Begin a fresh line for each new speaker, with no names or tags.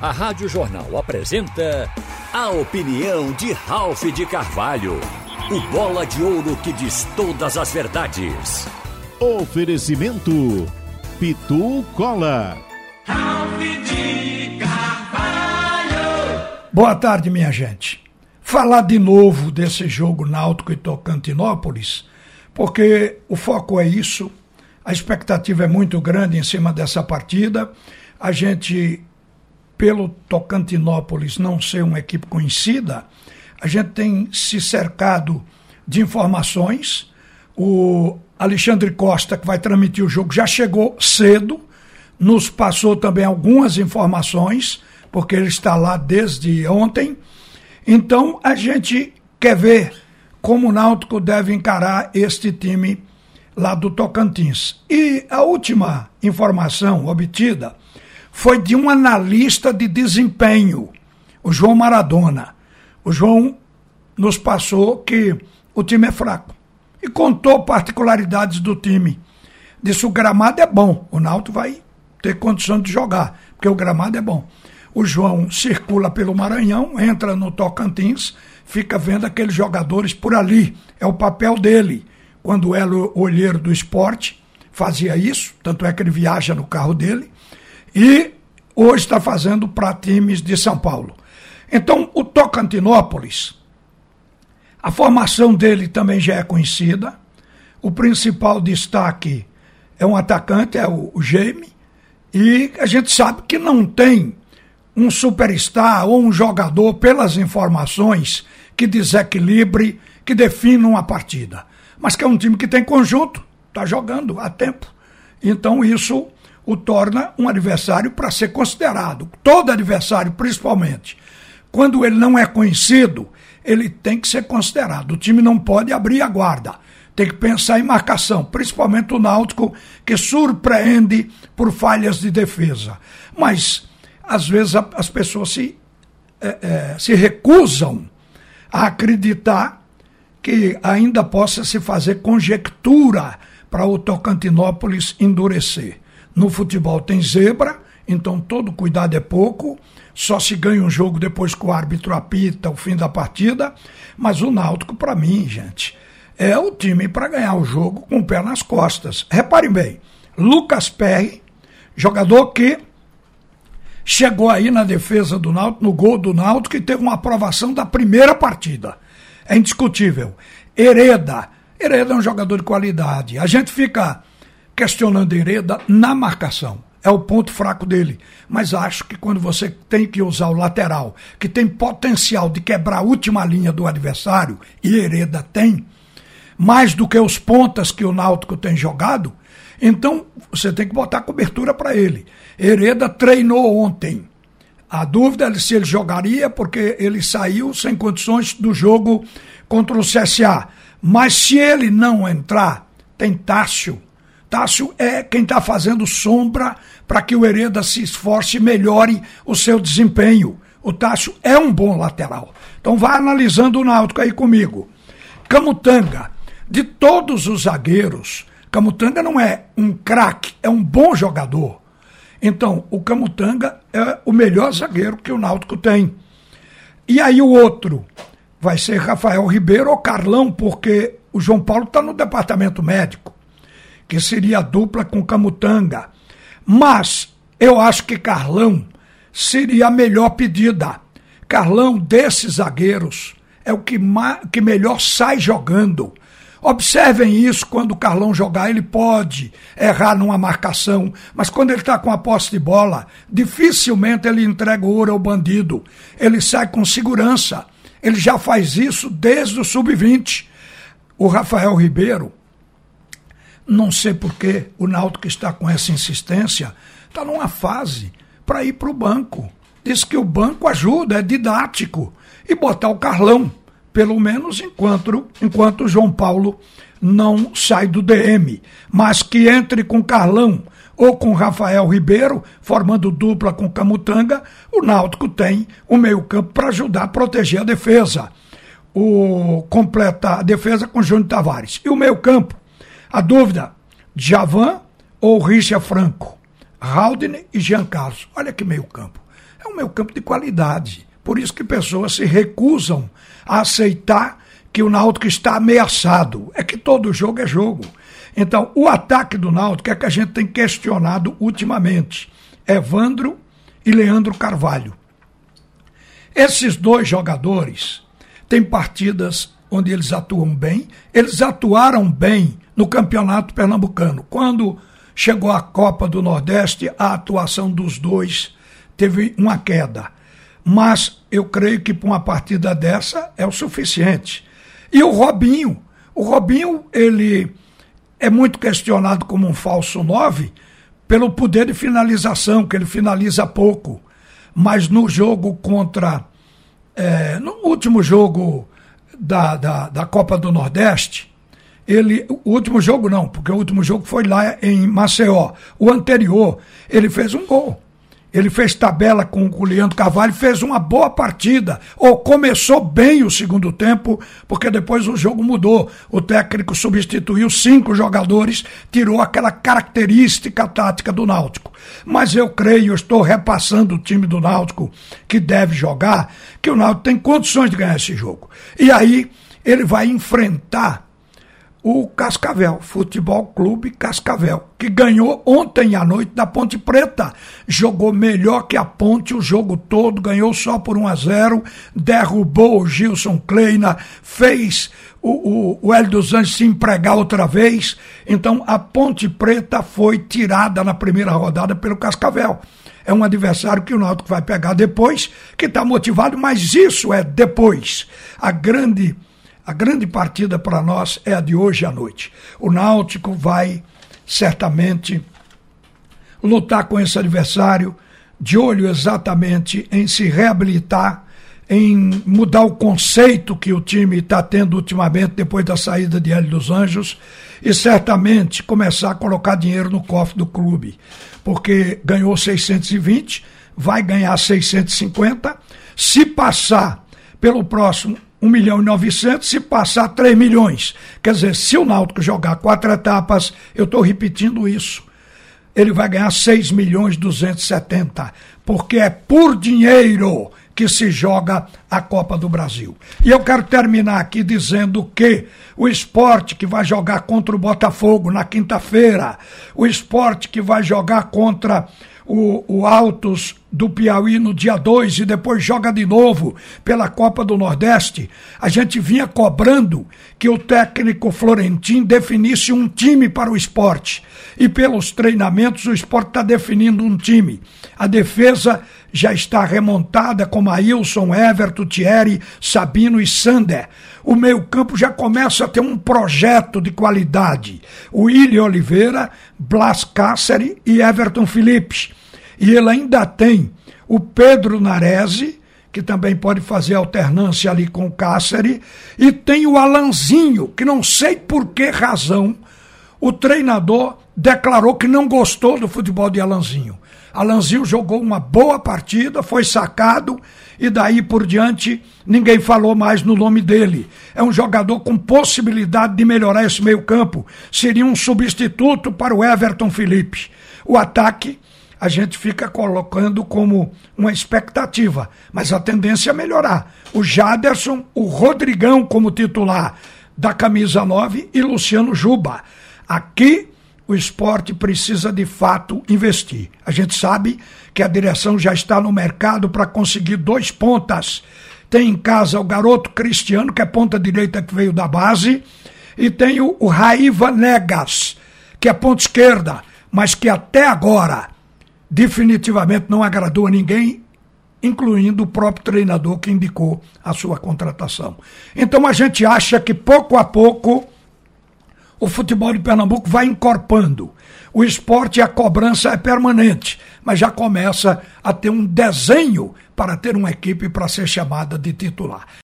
a Rádio Jornal apresenta a opinião de Ralph de Carvalho, o bola de ouro que diz todas as verdades.
Oferecimento Pitu Cola.
Ralph de Carvalho.
Boa tarde, minha gente. Falar de novo desse jogo Náutico e Tocantinópolis, porque o foco é isso, a expectativa é muito grande em cima dessa partida. A gente pelo Tocantinópolis não ser uma equipe conhecida, a gente tem se cercado de informações. O Alexandre Costa, que vai transmitir o jogo, já chegou cedo, nos passou também algumas informações, porque ele está lá desde ontem. Então a gente quer ver como o Náutico deve encarar este time lá do Tocantins. E a última informação obtida foi de um analista de desempenho, o João Maradona. O João nos passou que o time é fraco e contou particularidades do time. Disse o gramado é bom, o Náutico vai ter condição de jogar, porque o gramado é bom. O João circula pelo Maranhão, entra no Tocantins, fica vendo aqueles jogadores por ali. É o papel dele. Quando era o olheiro do esporte, fazia isso, tanto é que ele viaja no carro dele e hoje está fazendo para times de São Paulo. Então, o Tocantinópolis, a formação dele também já é conhecida. O principal destaque é um atacante, é o, o Jaime, e a gente sabe que não tem um superstar ou um jogador, pelas informações, que desequilibre, que defina uma partida. Mas que é um time que tem conjunto, está jogando há tempo. Então, isso o torna um adversário para ser considerado. Todo adversário, principalmente, quando ele não é conhecido, ele tem que ser considerado. O time não pode abrir a guarda. Tem que pensar em marcação, principalmente o Náutico, que surpreende por falhas de defesa. Mas, às vezes, as pessoas se, é, é, se recusam a acreditar que ainda possa se fazer conjectura para o Tocantinópolis endurecer. No futebol tem zebra, então todo cuidado é pouco. Só se ganha um jogo depois que o árbitro apita o fim da partida. Mas o Náutico, para mim, gente, é o time para ganhar o jogo com o pé nas costas. Reparem bem, Lucas Perry, jogador que chegou aí na defesa do Náutico, no gol do Náutico e teve uma aprovação da primeira partida. É indiscutível. Hereda, Hereda é um jogador de qualidade. A gente fica questionando Hereda na marcação. É o ponto fraco dele. Mas acho que quando você tem que usar o lateral, que tem potencial de quebrar a última linha do adversário, e Hereda tem, mais do que os pontas que o Náutico tem jogado, então você tem que botar cobertura para ele. Hereda treinou ontem. A dúvida é se ele jogaria, porque ele saiu sem condições do jogo contra o CSA. Mas se ele não entrar, tem Tássio Tássio é quem está fazendo sombra para que o Hereda se esforce e melhore o seu desempenho. O Tássio é um bom lateral. Então vai analisando o Náutico aí comigo. Camutanga, de todos os zagueiros, Camutanga não é um craque, é um bom jogador. Então, o Camutanga é o melhor zagueiro que o Náutico tem. E aí o outro vai ser Rafael Ribeiro ou Carlão, porque o João Paulo está no departamento médico que seria a dupla com Camutanga. Mas eu acho que Carlão seria a melhor pedida. Carlão, desses zagueiros, é o que, que melhor sai jogando. Observem isso, quando o Carlão jogar, ele pode errar numa marcação, mas quando ele está com a posse de bola, dificilmente ele entrega o ouro ao bandido. Ele sai com segurança. Ele já faz isso desde o sub-20. O Rafael Ribeiro não sei por que o Náutico está com essa insistência, está numa fase para ir para o banco. Diz que o banco ajuda, é didático. E botar o Carlão, pelo menos enquanto, enquanto o João Paulo não sai do DM. Mas que entre com Carlão ou com Rafael Ribeiro, formando dupla com Camutanga, o Náutico tem o meio-campo para ajudar a proteger a defesa. O completa a defesa com Júnior Tavares. E o meio-campo a dúvida, Javan ou Richard Franco? Haldane e Jean Carlos. Olha que meio campo. é um meio campo de qualidade. Por isso que pessoas se recusam a aceitar que o Náutico está ameaçado. É que todo jogo é jogo. Então, o ataque do Náutico é que a gente tem questionado ultimamente. Evandro e Leandro Carvalho. Esses dois jogadores têm partidas onde eles atuam bem. Eles atuaram bem no Campeonato Pernambucano. Quando chegou a Copa do Nordeste, a atuação dos dois teve uma queda. Mas eu creio que para uma partida dessa é o suficiente. E o Robinho, o Robinho, ele é muito questionado como um falso nove pelo poder de finalização, que ele finaliza pouco. Mas no jogo contra. É, no último jogo da, da, da Copa do Nordeste, ele. O último jogo não, porque o último jogo foi lá em Maceió. O anterior, ele fez um gol. Ele fez tabela com o Leandro Carvalho, fez uma boa partida, ou começou bem o segundo tempo, porque depois o jogo mudou. O técnico substituiu cinco jogadores, tirou aquela característica tática do Náutico. Mas eu creio, eu estou repassando o time do Náutico que deve jogar, que o Náutico tem condições de ganhar esse jogo. E aí ele vai enfrentar o Cascavel, Futebol Clube Cascavel, que ganhou ontem à noite da Ponte Preta. Jogou melhor que a Ponte o jogo todo, ganhou só por 1 a 0, derrubou o Gilson Kleina, fez o, o, o Hélio dos Anjos se empregar outra vez. Então a Ponte Preta foi tirada na primeira rodada pelo Cascavel. É um adversário que o Náutico vai pegar depois, que está motivado, mas isso é depois. A grande a grande partida para nós é a de hoje à noite. O Náutico vai certamente lutar com esse adversário, de olho exatamente em se reabilitar, em mudar o conceito que o time está tendo ultimamente depois da saída de Hélio dos Anjos e certamente começar a colocar dinheiro no cofre do clube, porque ganhou 620, vai ganhar 650, se passar pelo próximo 1 milhão e 900 se passar 3 milhões. Quer dizer, se o Náutico jogar quatro etapas, eu estou repetindo isso, ele vai ganhar 6 milhões e 270, porque é por dinheiro que se joga a Copa do Brasil. E eu quero terminar aqui dizendo que o esporte que vai jogar contra o Botafogo na quinta-feira, o esporte que vai jogar contra o, o Altos do Piauí no dia 2 e depois joga de novo pela Copa do Nordeste, a gente vinha cobrando que o técnico Florentin definisse um time para o esporte. E pelos treinamentos, o esporte está definindo um time. A defesa já está remontada com Ailson, Everton, Thierry, Sabino e Sander. O meio-campo já começa a ter um projeto de qualidade. O William Oliveira, Blas Cáceres e Everton Phillips. E ele ainda tem o Pedro Narese, que também pode fazer alternância ali com o Cáceres, e tem o Alanzinho, que não sei por que razão o treinador declarou que não gostou do futebol de Alanzinho. Alanzinho jogou uma boa partida, foi sacado e daí por diante ninguém falou mais no nome dele. É um jogador com possibilidade de melhorar esse meio-campo. Seria um substituto para o Everton Felipe. O ataque a gente fica colocando como uma expectativa, mas a tendência é melhorar. O Jaderson, o Rodrigão como titular da camisa 9 e Luciano Juba. Aqui o esporte precisa de fato investir. A gente sabe que a direção já está no mercado para conseguir dois pontas. Tem em casa o garoto Cristiano, que é ponta direita que veio da base, e tem o, o Raiva Negas, que é ponta esquerda, mas que até agora definitivamente não agradou a ninguém, incluindo o próprio treinador que indicou a sua contratação. Então a gente acha que pouco a pouco o futebol de Pernambuco vai encorpando. O esporte e a cobrança é permanente, mas já começa a ter um desenho para ter uma equipe para ser chamada de titular.